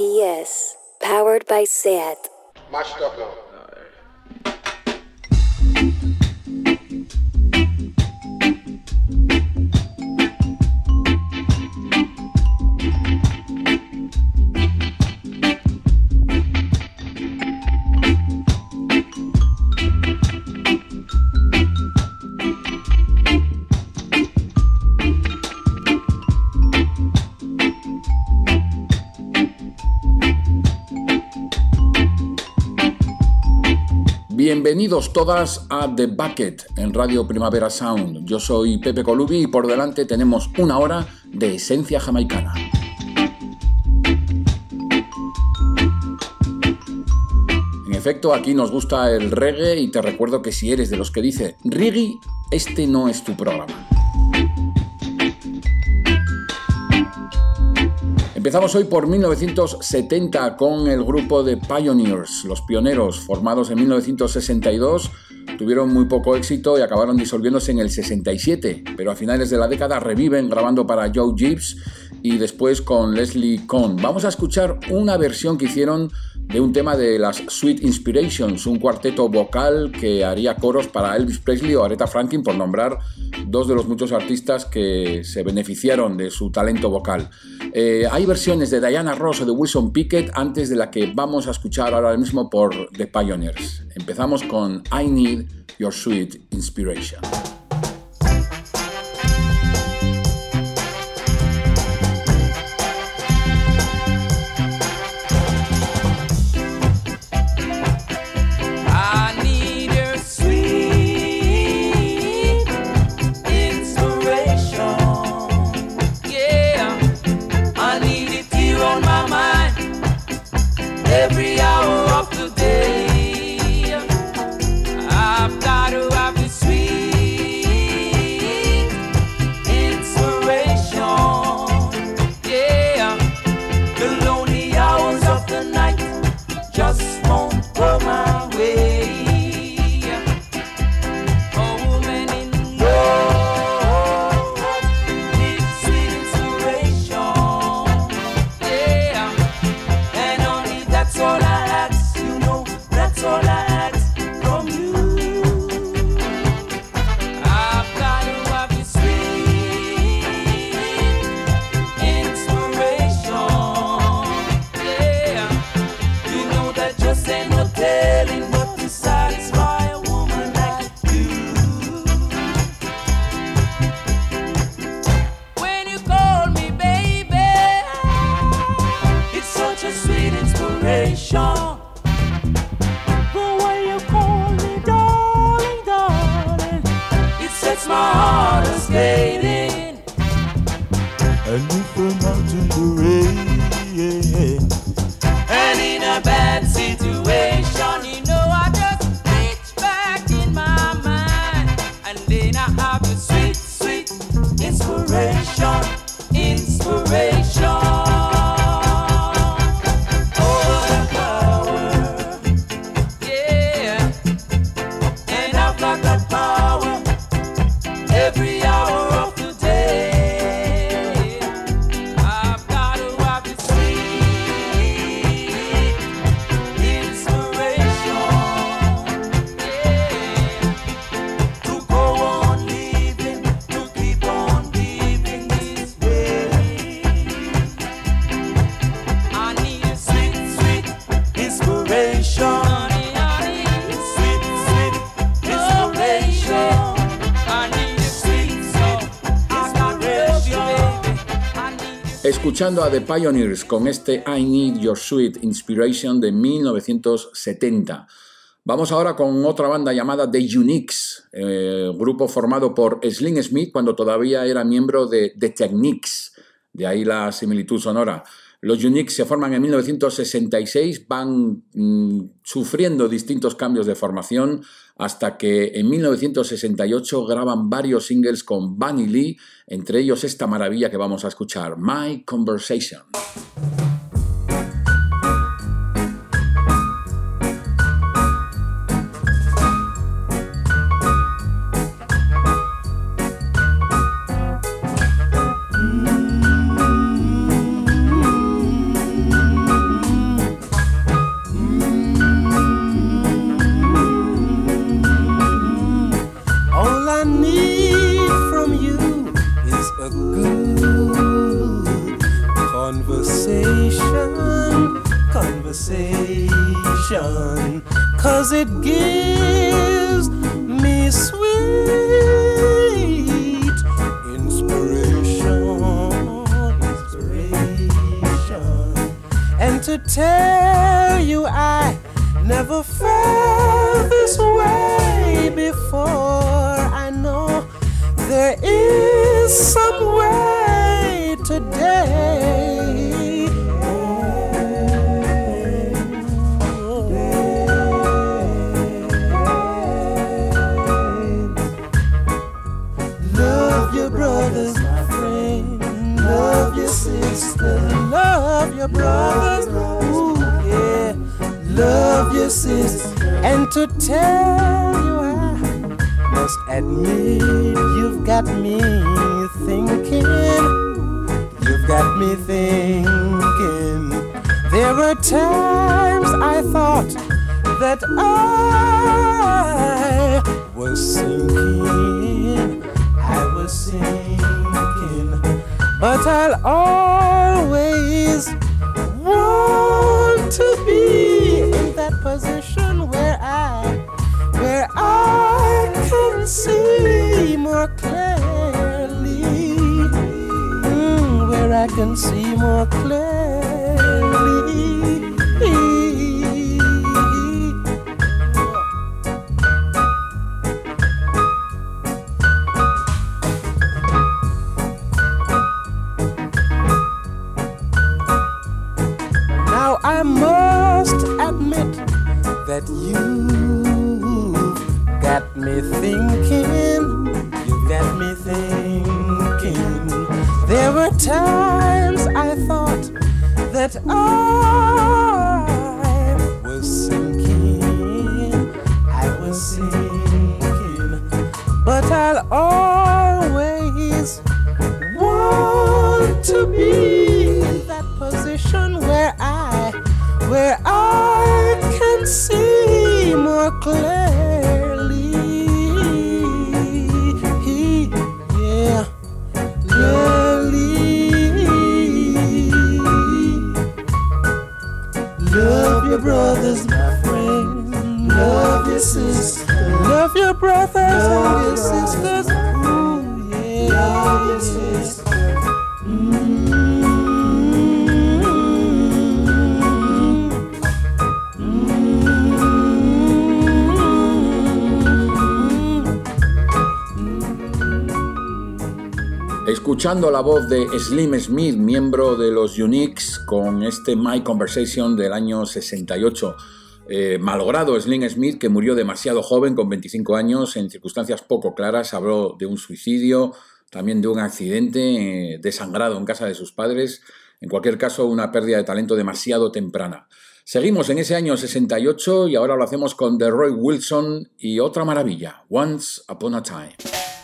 GPS, powered by SAT. Bienvenidos todas a The Bucket en Radio Primavera Sound. Yo soy Pepe Colubi y por delante tenemos una hora de esencia jamaicana. En efecto, aquí nos gusta el reggae y te recuerdo que si eres de los que dice reggae, este no es tu programa. Empezamos hoy por 1970 con el grupo de Pioneers, los pioneros, formados en 1962, tuvieron muy poco éxito y acabaron disolviéndose en el 67, pero a finales de la década reviven grabando para Joe Gibbs y después con Leslie Cohn. Vamos a escuchar una versión que hicieron de un tema de las Sweet Inspirations, un cuarteto vocal que haría coros para Elvis Presley o Aretha Franklin, por nombrar dos de los muchos artistas que se beneficiaron de su talento vocal. Eh, hay versiones de Diana Ross o de Wilson Pickett antes de la que vamos a escuchar ahora mismo por The Pioneers. Empezamos con I Need Your Sweet Inspiration. Escuchando a The Pioneers con este I Need Your Sweet Inspiration de 1970. Vamos ahora con otra banda llamada The Uniques, eh, grupo formado por Sling Smith cuando todavía era miembro de The Techniques, de ahí la similitud sonora. Los Uniques se forman en 1966, van mm, sufriendo distintos cambios de formación hasta que en 1968 graban varios singles con Bunny Lee, entre ellos esta maravilla que vamos a escuchar, My Conversation. Conversation, cause it gives me sweet inspiration, inspiration. And to tell you, I never felt this way before. I know there is some way today. Your brothers. Ooh, yeah. Love your sister. And to tell you, I must admit, you've got me thinking. You've got me thinking. There were times I thought that I was sinking. I was sinking. But I'll always can see more clearly. Now I must admit that you've got me thinking. You've got me thinking. There were times I thought that I was sinking. I was sinking. But I'll always Escuchando la voz de Slim Smith, miembro de los Uniques, con este My Conversation del año 68. Eh, malogrado Slim Smith, que murió demasiado joven, con 25 años, en circunstancias poco claras, habló de un suicidio, también de un accidente eh, desangrado en casa de sus padres, en cualquier caso una pérdida de talento demasiado temprana. Seguimos en ese año 68 y ahora lo hacemos con The Roy Wilson y otra maravilla, Once Upon a Time.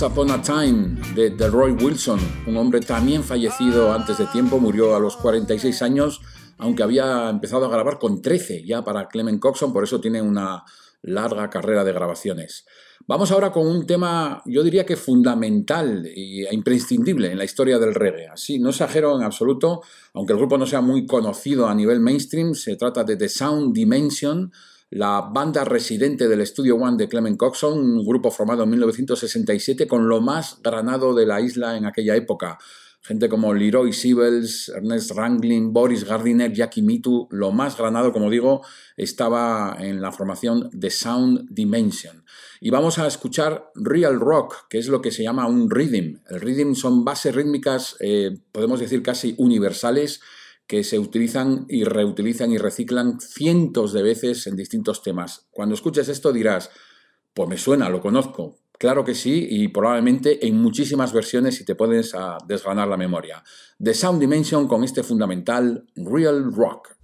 Once Upon a Time de, de Roy Wilson, un hombre también fallecido antes de tiempo, murió a los 46 años, aunque había empezado a grabar con 13 ya para Clement Coxon, por eso tiene una larga carrera de grabaciones. Vamos ahora con un tema, yo diría que fundamental e imprescindible en la historia del reggae. Así, no exagero en absoluto, aunque el grupo no sea muy conocido a nivel mainstream, se trata de The Sound Dimension, la banda residente del Studio One de Clement Coxon, un grupo formado en 1967 con lo más granado de la isla en aquella época. Gente como Leroy Sibels, Ernest Ranglin, Boris Gardiner, Jackie Mitu, lo más granado, como digo, estaba en la formación de Sound Dimension. Y vamos a escuchar Real Rock, que es lo que se llama un rhythm. El rhythm son bases rítmicas, eh, podemos decir casi universales, que se utilizan y reutilizan y reciclan cientos de veces en distintos temas. Cuando escuches esto dirás, pues me suena, lo conozco. Claro que sí, y probablemente en muchísimas versiones si te puedes a desgranar la memoria. The Sound Dimension con este fundamental Real Rock.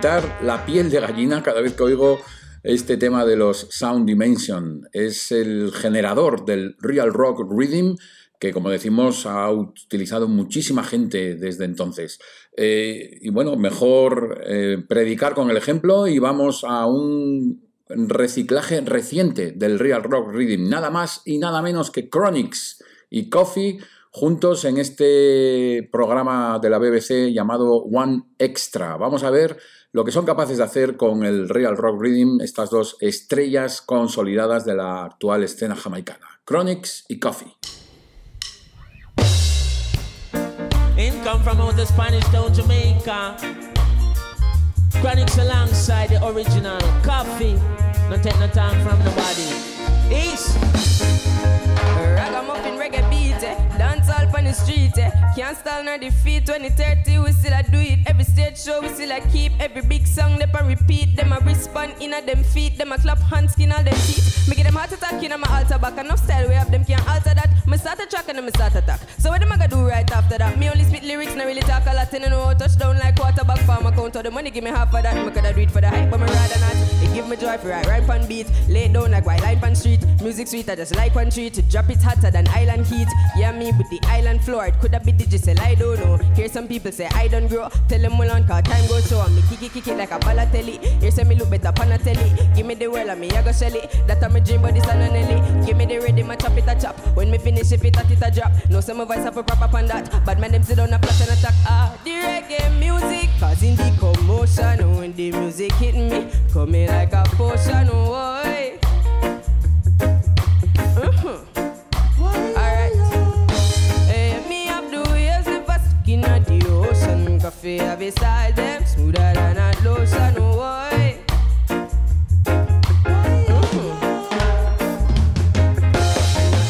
La piel de gallina cada vez que oigo este tema de los Sound Dimension. Es el generador del Real Rock Rhythm que, como decimos, ha utilizado muchísima gente desde entonces. Eh, y bueno, mejor eh, predicar con el ejemplo y vamos a un reciclaje reciente del Real Rock Rhythm, nada más y nada menos que Chronics y Coffee juntos en este programa de la BBC llamado One Extra. Vamos a ver lo que son capaces de hacer con el Real Rock Rhythm estas dos estrellas consolidadas de la actual escena jamaicana, Chronics y Coffee. Income from out the Spanish town Jamaica. Chronics alongside the original coffee. No take no time from nobody. East. Ragamuffin reggae beat, dance all on the street. Eh? Can't stall nor defeat. 2030, we still a do it. Every stage show, we still a keep. Every big song, they a repeat. Them a respond in a them feet. Them a clap hands, skin all them teeth. Me get them heart attack in my altar back. Enough style we have them can't alter that. Me start a track and then me start attack. So what am I gonna do right after that? Me only spit lyrics, not really talk a lot. And I know touchdown like quarterback farm account. All the money give me half of that. Me coulda do it for the hype, but me rather not. It give me joy for right, right on beat. Lay down like white line on street. Music sweet, I just like one treat. Drop it hotter than island heat. Yeah, me with the island floor. It coulda be digital, I don't know. Hear some people say I don't grow. Tell them well on cause time goes so. Me kick it, kick it like a ballatelli. Here say me look better pan a telly. Give me the world and me I go sell it. That a me dream, but this a Nelly. Give me the ready, my chop it a chop. When me finish, if it at it a drop. No some voice have a proper upon that. But man them sit down a flat and attack. Ah, the reggae music causing the commotion. When the music hit me, coming like a potion. Why? Coffee have style them smoother than a lotion. Why?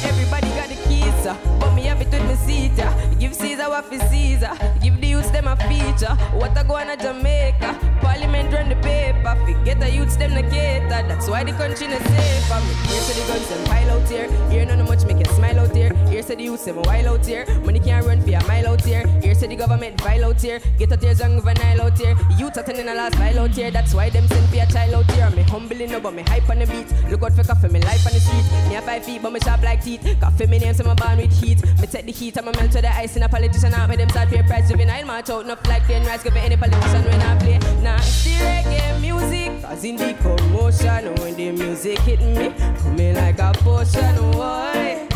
Everybody got the keys, uh, but me have it with me seat. Uh. Give Caesar what for Caesar. Give the youths them a feature. What I go on a Jamaica. Parliament run the paper. Forget the youths them the cater. That's why the country not safe. I'm here to the guns them pile out here. Here none much make you smile out here. Here to the youths them a while out here. Money can't run for a mile out here. Here to the government file out here. Get out here young Nile out here. Youth attending a last file out here. That's why them send for a child out here. Me humbling up but me hype on the beat. Look out for coffee, me life on the street. Me a five feet but me sharp like teeth. Coffee me name so me born with heat. Me take the heat and me melt to the ice in a politician out. Me them start pay price juvenile march out. Enough like plain rice give any politician when I play. Nah, the reggae music. Causing the commotion. When the music hit me, coming like a potion. Why?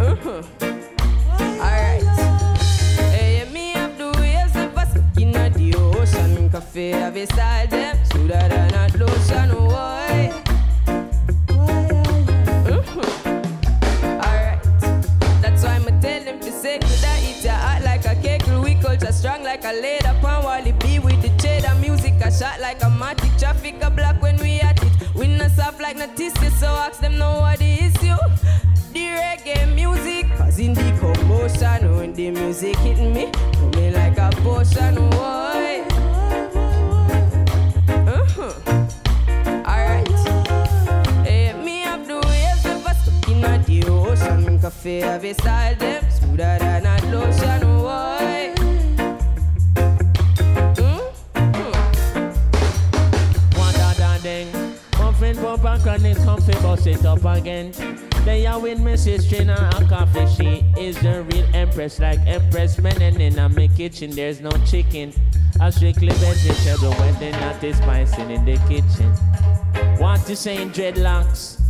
Uh-huh. Alright. Hey, me have the waves of a skin at the ocean. A style them smoother than a lotion. Why? Uh-huh. Alright. That's A shot like a matic. Traffic a block when we at it. We not soft like notices. So ask them know what the issue. The reggae music causing the commotion. When the music hit me, coming like a potion. Why? Uh-huh. Me. Coffee have a style them smoother than a lotion. And chronic comfy bust it up again. They are with Mrs. Trina coffee. She is the real empress, like empress men. And in my kitchen, there's no chicken. I strictly vegetable when they're not spicing in the kitchen. Want to say dreadlocks?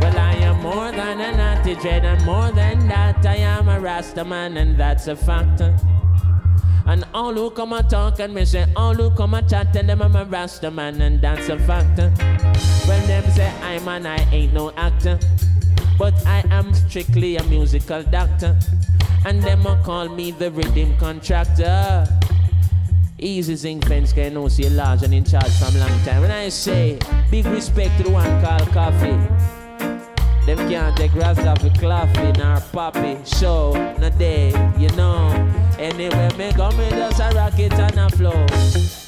Well, I am more than a naughty dread, and more than that, I am a Rasta man, and that's a factor. And all who come and talk and me say, all who come and chat, tell them I'm a Rasta man, and that's a factor. When them say I'm an I ain't no actor, but I am strictly a musical doctor. And them a call me the rhythm contractor. Easy zinc fence can know see large and in charge from long time. When I say big respect to the one called coffee. Them can't take Rasta for coffee nor poppy. Show no day, you know. Anywhere me go, me just a rocket and a flow.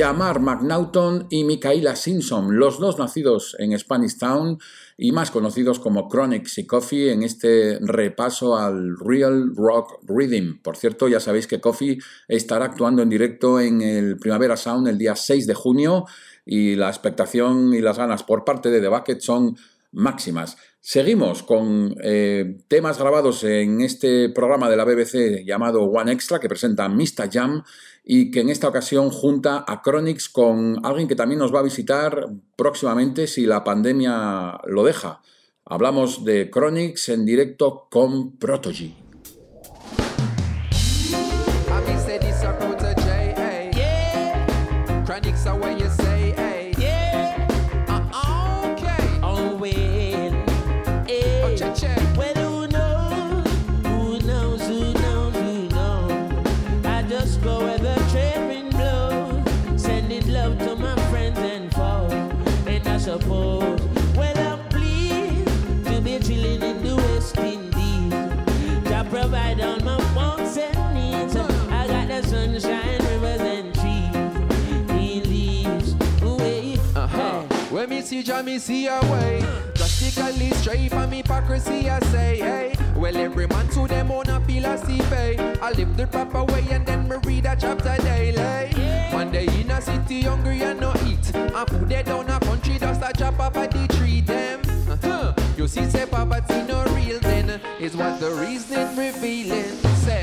Jamar McNaughton y Micaela Simpson, los dos nacidos en Spanish Town y más conocidos como Chronics y Coffee en este repaso al Real Rock Rhythm. Por cierto, ya sabéis que Coffee estará actuando en directo en el Primavera Sound el día 6 de junio y la expectación y las ganas por parte de The Bucket son máximas. Seguimos con eh, temas grabados en este programa de la BBC llamado One Extra que presenta Mr. Jam y que en esta ocasión junta a Chronix con alguien que también nos va a visitar próximamente si la pandemia lo deja. Hablamos de Chronix en directo con Protogy. See Jah, me see a way. Drastically straight from hypocrisy, I say, hey. Well, every man to them own a philosophy. I live the proper way and then me read a chapter daily. One day in a city, hungry and no eat. And food they down a country, dust a chop up at the tree, them. Uh-huh. You see, say poverty no real then, is what the reason revealing. Say,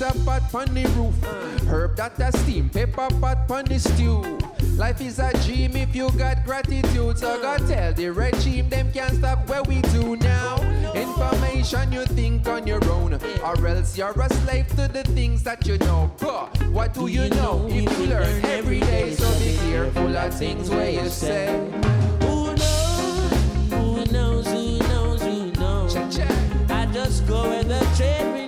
rain pits a pot on the roof, herb that a steam, pepper pot on the stew. Life is a dream if you got gratitude. So God tell the regime them can't stop what we do now. Information you think on your own, or else you're a slave to the things that you know. But what do you know if you learn every day? So be careful of things where you say. Who knows? Who knows? Who knows? Who knows? I just go where the trade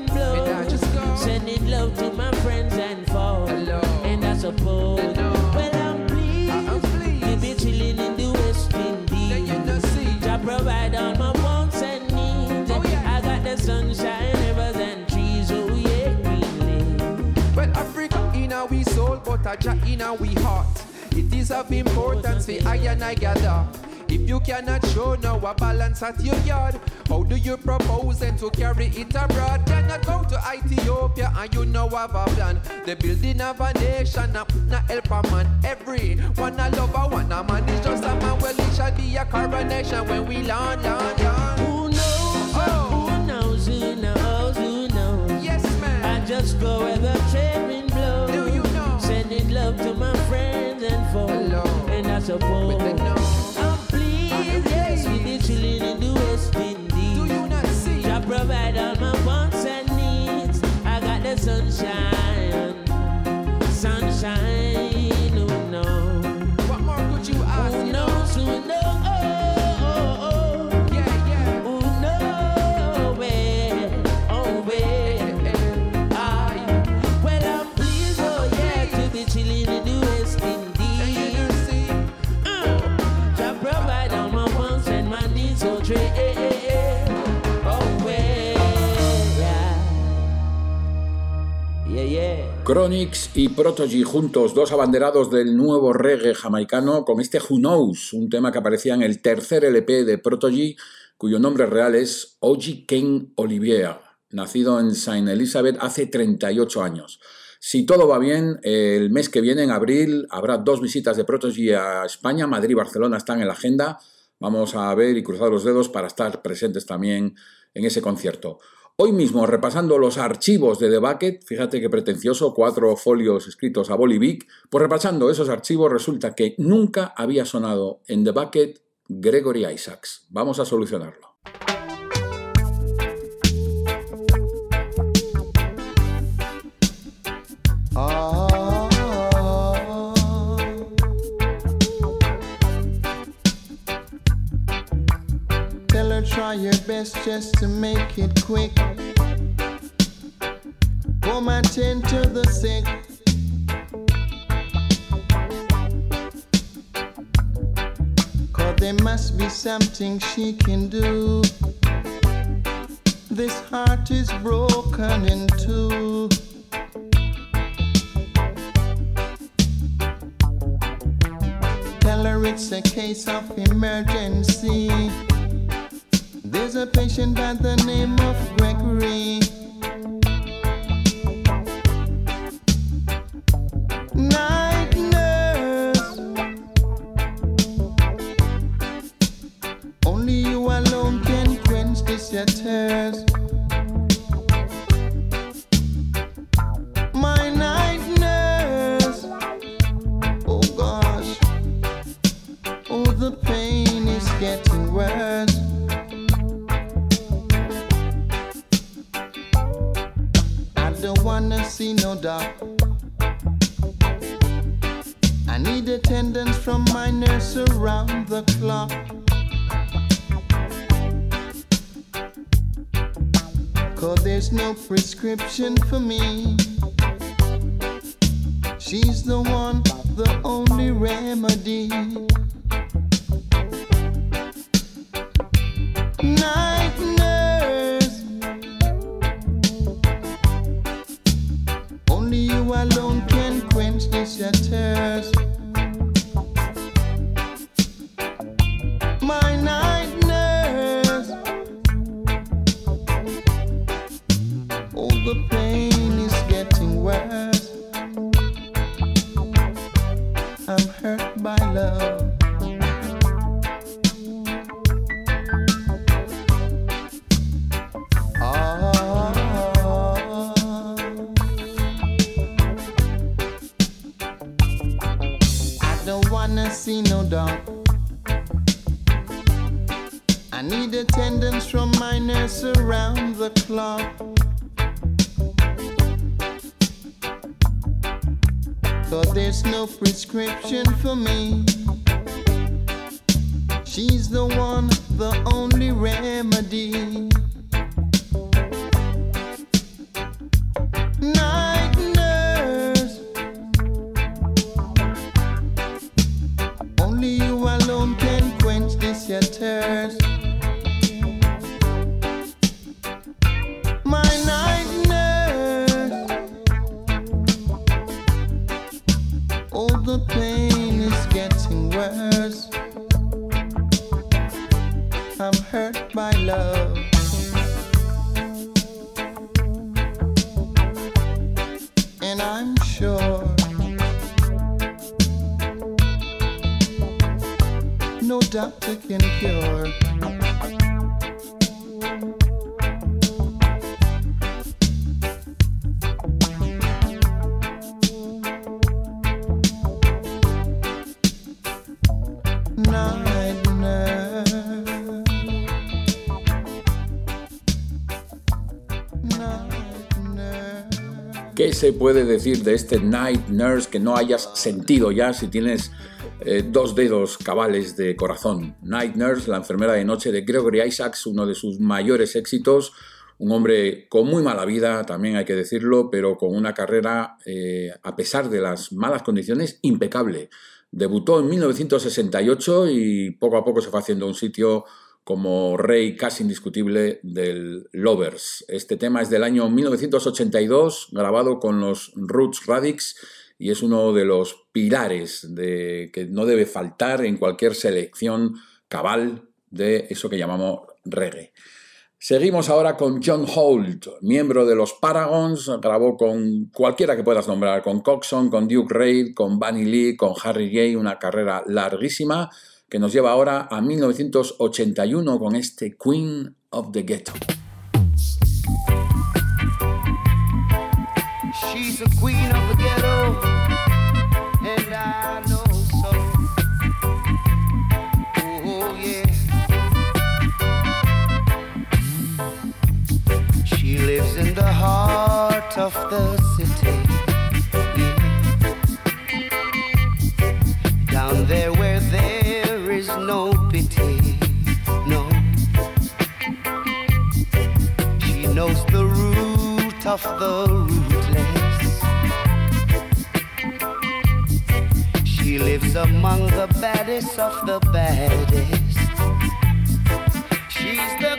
Sending love to my friends and foes. Hello. And I suppose. Hello. Well, I'm uh-uh, pleased. I'm pleased. To be chilling in the West Indies. you know see. I provide all my wants and needs. Oh, yeah. I got the sunshine, rivers and trees. Oh yeah, green. Well, Africa in our we soul, but a Jah in our we heart. It is of importance for I and I gather. If you cannot show now a balance at your yard, how do you propose then to carry it abroad? Cannot go to Ethiopia and you know have a plan. The building of a nation, not, not help a man. Every one a lover, one a man is just a man. Well, it shall be a coronation when we land, land, land. Who knows? Oh. Who knows? Who knows? Who knows? Yes, man. I just go where the trade wind blows. Do you know? Sending love to my friends and foes. Hello. And I suppose. In the West Do Indies. you not see? I provide all my wants and needs. I got the sunshine, Chronix y Protogy juntos, dos abanderados del nuevo reggae jamaicano, con este Who Knows, un tema que aparecía en el tercer LP de Protogy, cuyo nombre real es Oji Ken Olivier, nacido en Saint Elizabeth hace 38 años. Si todo va bien, el mes que viene, en abril, habrá dos visitas de Protogy a España, Madrid y Barcelona están en la agenda. Vamos a ver y cruzar los dedos para estar presentes también en ese concierto. Hoy mismo, repasando los archivos de The Bucket, fíjate qué pretencioso, cuatro folios escritos a Bolivic, pues repasando esos archivos resulta que nunca había sonado en The Bucket Gregory Isaacs. Vamos a solucionarlo. Your best just to make it quick. Come and tend to the sick. Cause there must be something she can do. This heart is broken in two. Tell her it's a case of emergency. There's a patient by the name of Gregory. Prescription for me. She's the one, the only remedy. Doctor can. ¿Qué se puede decir de este Night Nurse que no hayas sentido ya si tienes eh, dos dedos cabales de corazón? Night Nurse, la enfermera de noche de Gregory Isaacs, uno de sus mayores éxitos, un hombre con muy mala vida, también hay que decirlo, pero con una carrera, eh, a pesar de las malas condiciones, impecable. Debutó en 1968 y poco a poco se fue haciendo un sitio como rey casi indiscutible del Lovers. Este tema es del año 1982, grabado con los Roots Radix y es uno de los pilares de, que no debe faltar en cualquier selección cabal de eso que llamamos reggae. Seguimos ahora con John Holt, miembro de los Paragons, grabó con cualquiera que puedas nombrar, con Coxon, con Duke Reid, con Bunny Lee, con Harry Gay, una carrera larguísima que nos lleva ahora a 1981 con este Queen of the Ghetto. Of the city. Down there where there is no pity, no. She knows the root of the rootless. She lives among the baddest of the baddest. She's the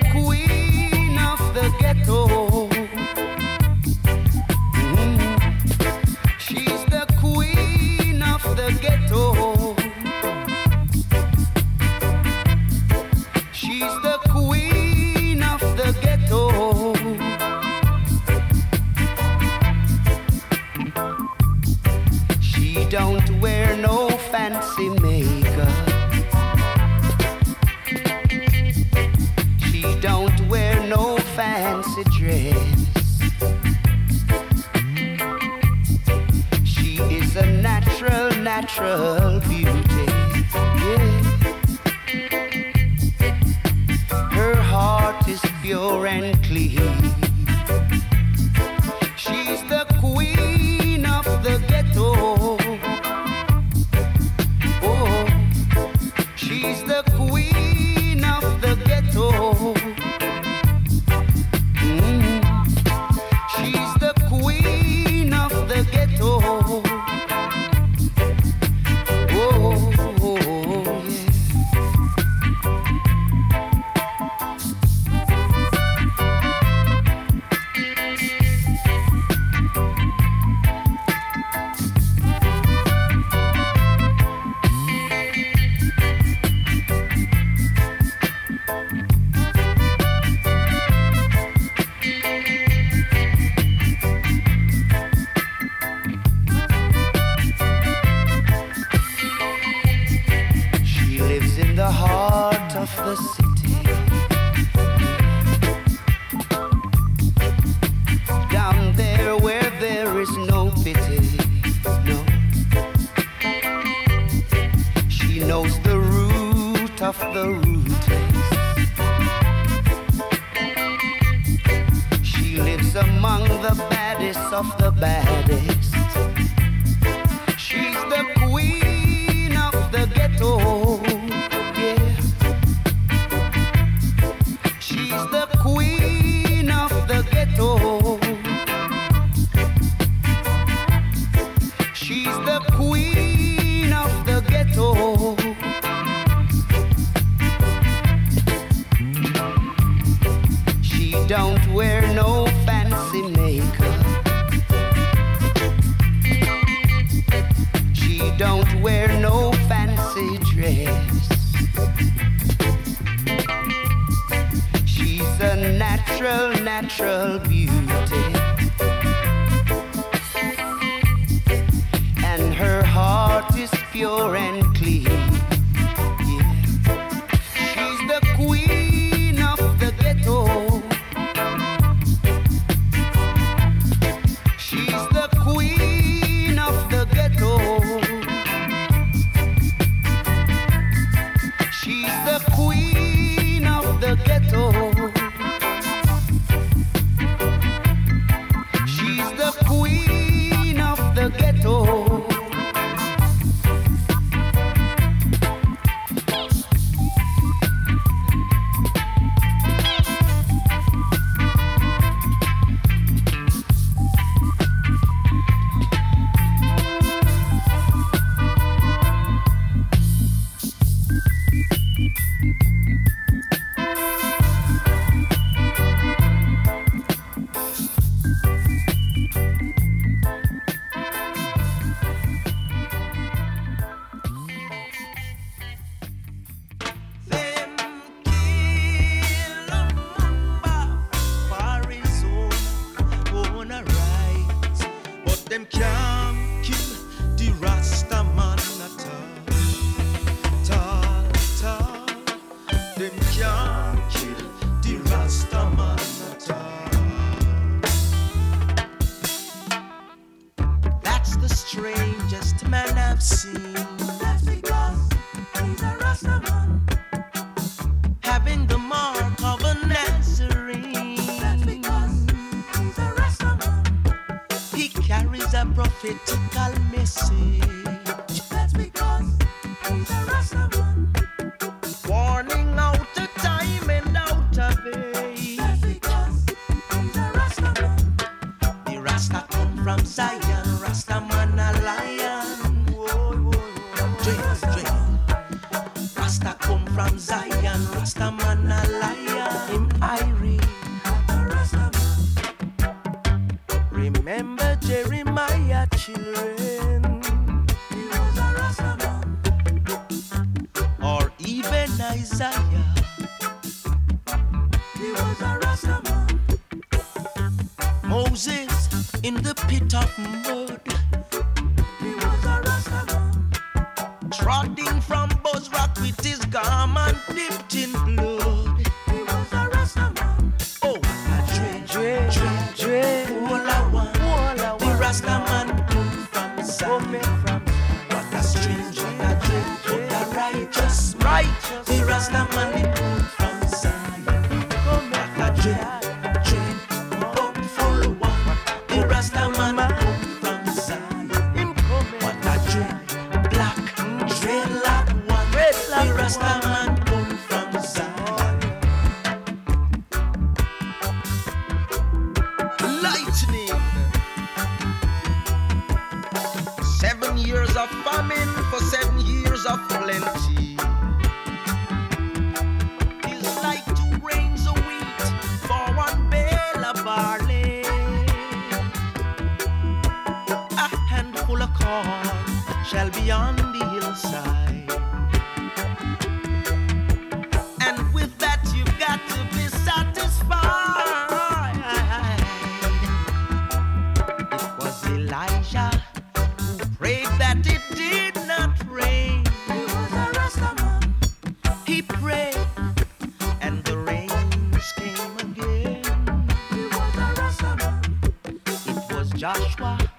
Joshua.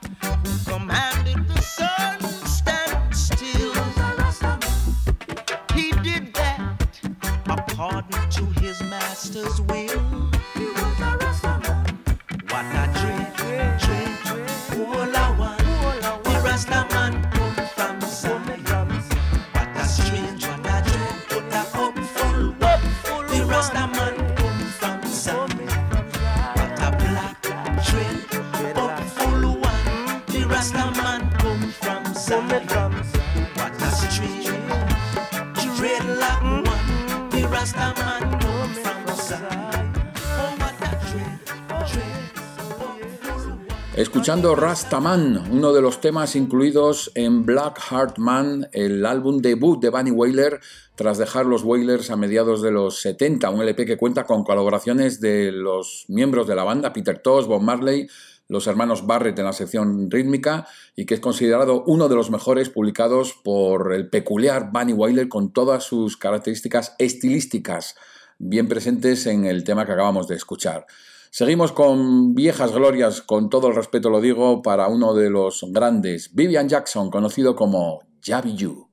escuchando Rastaman, uno de los temas incluidos en Black Heart Man, el álbum debut de Bunny Wailer, tras dejar los Wailers a mediados de los 70, un LP que cuenta con colaboraciones de los miembros de la banda, Peter Tosh, Bob Marley, los hermanos Barrett en la sección rítmica y que es considerado uno de los mejores publicados por el peculiar Bunny Wailer con todas sus características estilísticas bien presentes en el tema que acabamos de escuchar. Seguimos con viejas glorias, con todo el respeto lo digo, para uno de los grandes, Vivian Jackson, conocido como Javi You.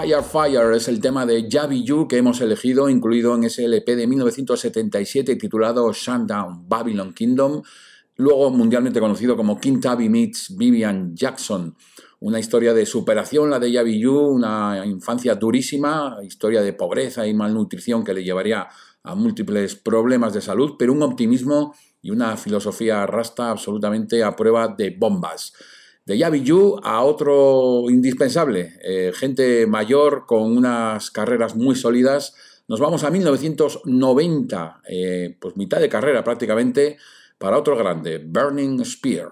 Fire Fire es el tema de Javi Yu que hemos elegido, incluido en ese LP de 1977 titulado Shutdown Babylon Kingdom, luego mundialmente conocido como King Tabby meets Vivian Jackson. Una historia de superación, la de Javi Yu, una infancia durísima, historia de pobreza y malnutrición que le llevaría a múltiples problemas de salud, pero un optimismo y una filosofía rasta absolutamente a prueba de bombas de Yavi Yu a otro indispensable, eh, gente mayor con unas carreras muy sólidas. Nos vamos a 1990, eh, pues mitad de carrera prácticamente, para otro grande, Burning Spear.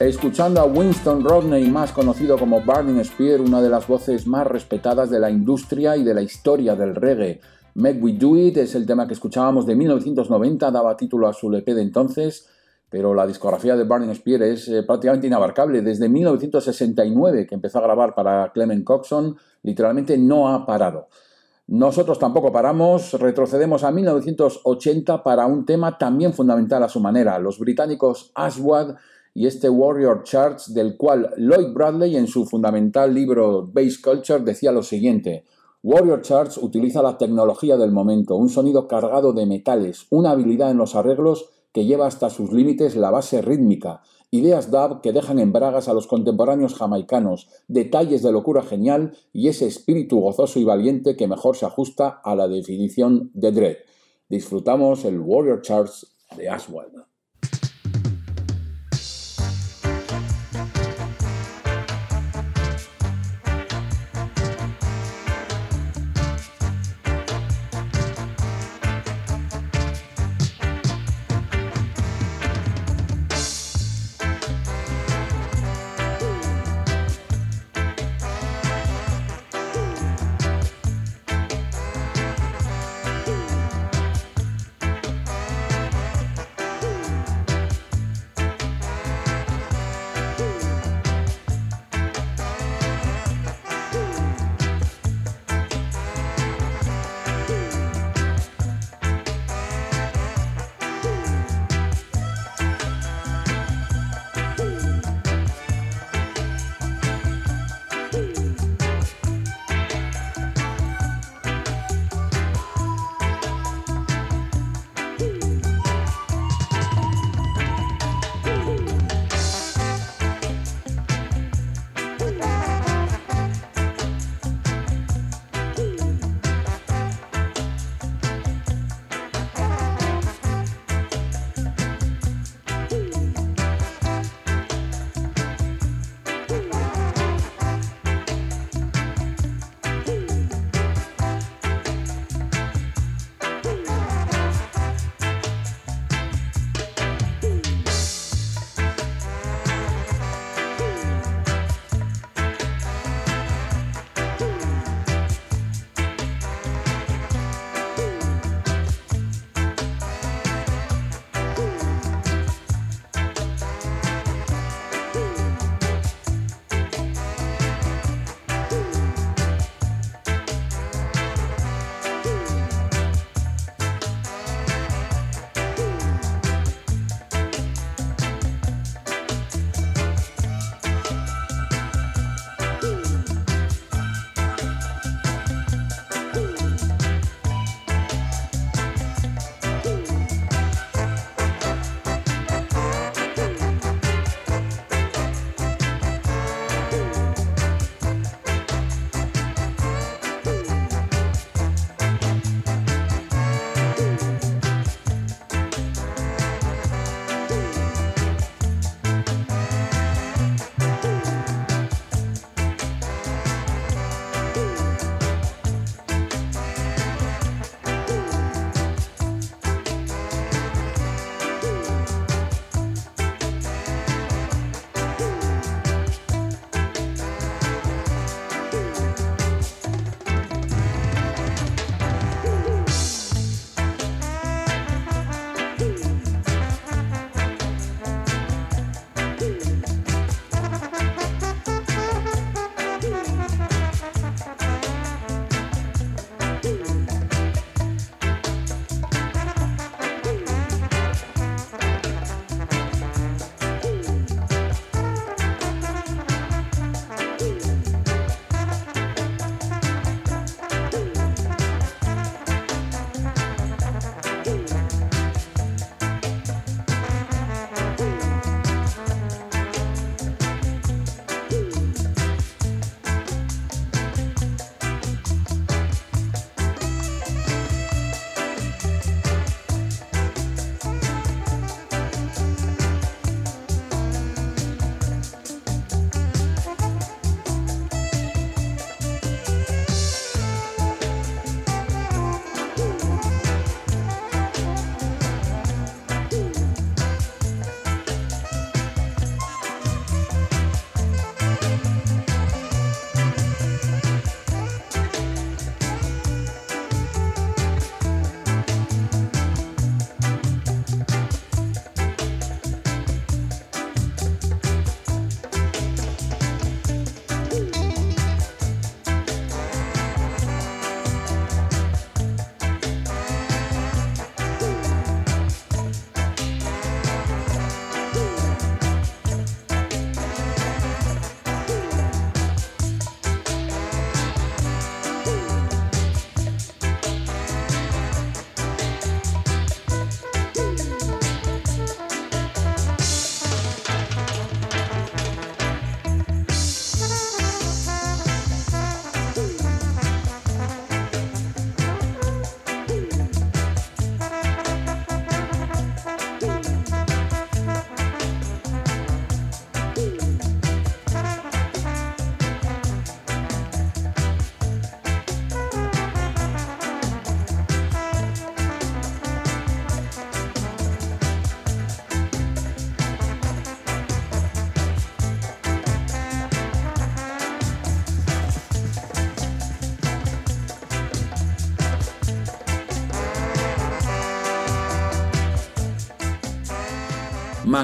Escuchando a Winston Rodney, más conocido como Burning Spear, una de las voces más respetadas de la industria y de la historia del reggae. Make We Do It es el tema que escuchábamos de 1990, daba título a su LP de entonces. pero la discografía de Barney Spear es eh, prácticamente inabarcable. Desde 1969, que empezó a grabar para Clement Coxon, literalmente no ha parado. Nosotros tampoco paramos, retrocedemos a 1980 para un tema también fundamental a su manera, los británicos Ashwad y este Warrior Charts, del cual Lloyd Bradley en su fundamental libro Bass Culture decía lo siguiente. Warrior Charts utiliza la tecnología del momento, un sonido cargado de metales, una habilidad en los arreglos que lleva hasta sus límites la base rítmica, ideas dub que dejan en bragas a los contemporáneos jamaicanos, detalles de locura genial y ese espíritu gozoso y valiente que mejor se ajusta a la definición de Dread. Disfrutamos el Warrior Charts de Aswad.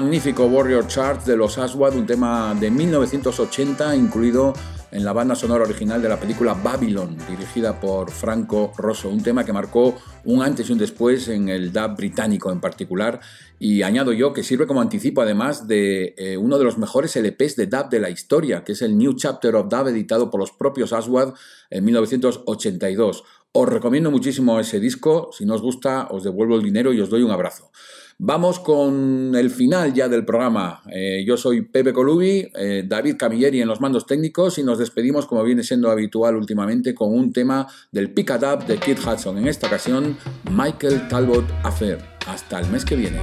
Magnífico Warrior Chart de los Aswad, un tema de 1980 incluido en la banda sonora original de la película Babylon, dirigida por Franco Rosso, un tema que marcó un antes y un después en el dub británico en particular, y añado yo que sirve como anticipo además de eh, uno de los mejores LPs de dub de la historia, que es el New Chapter of Dub editado por los propios Aswad en 1982. Os recomiendo muchísimo ese disco, si no os gusta os devuelvo el dinero y os doy un abrazo. Vamos con el final ya del programa. Eh, yo soy Pepe Colubi, eh, David Camilleri en los mandos técnicos y nos despedimos como viene siendo habitual últimamente con un tema del Pick Up de Kid Hudson. En esta ocasión, Michael Talbot Affair. Hasta el mes que viene.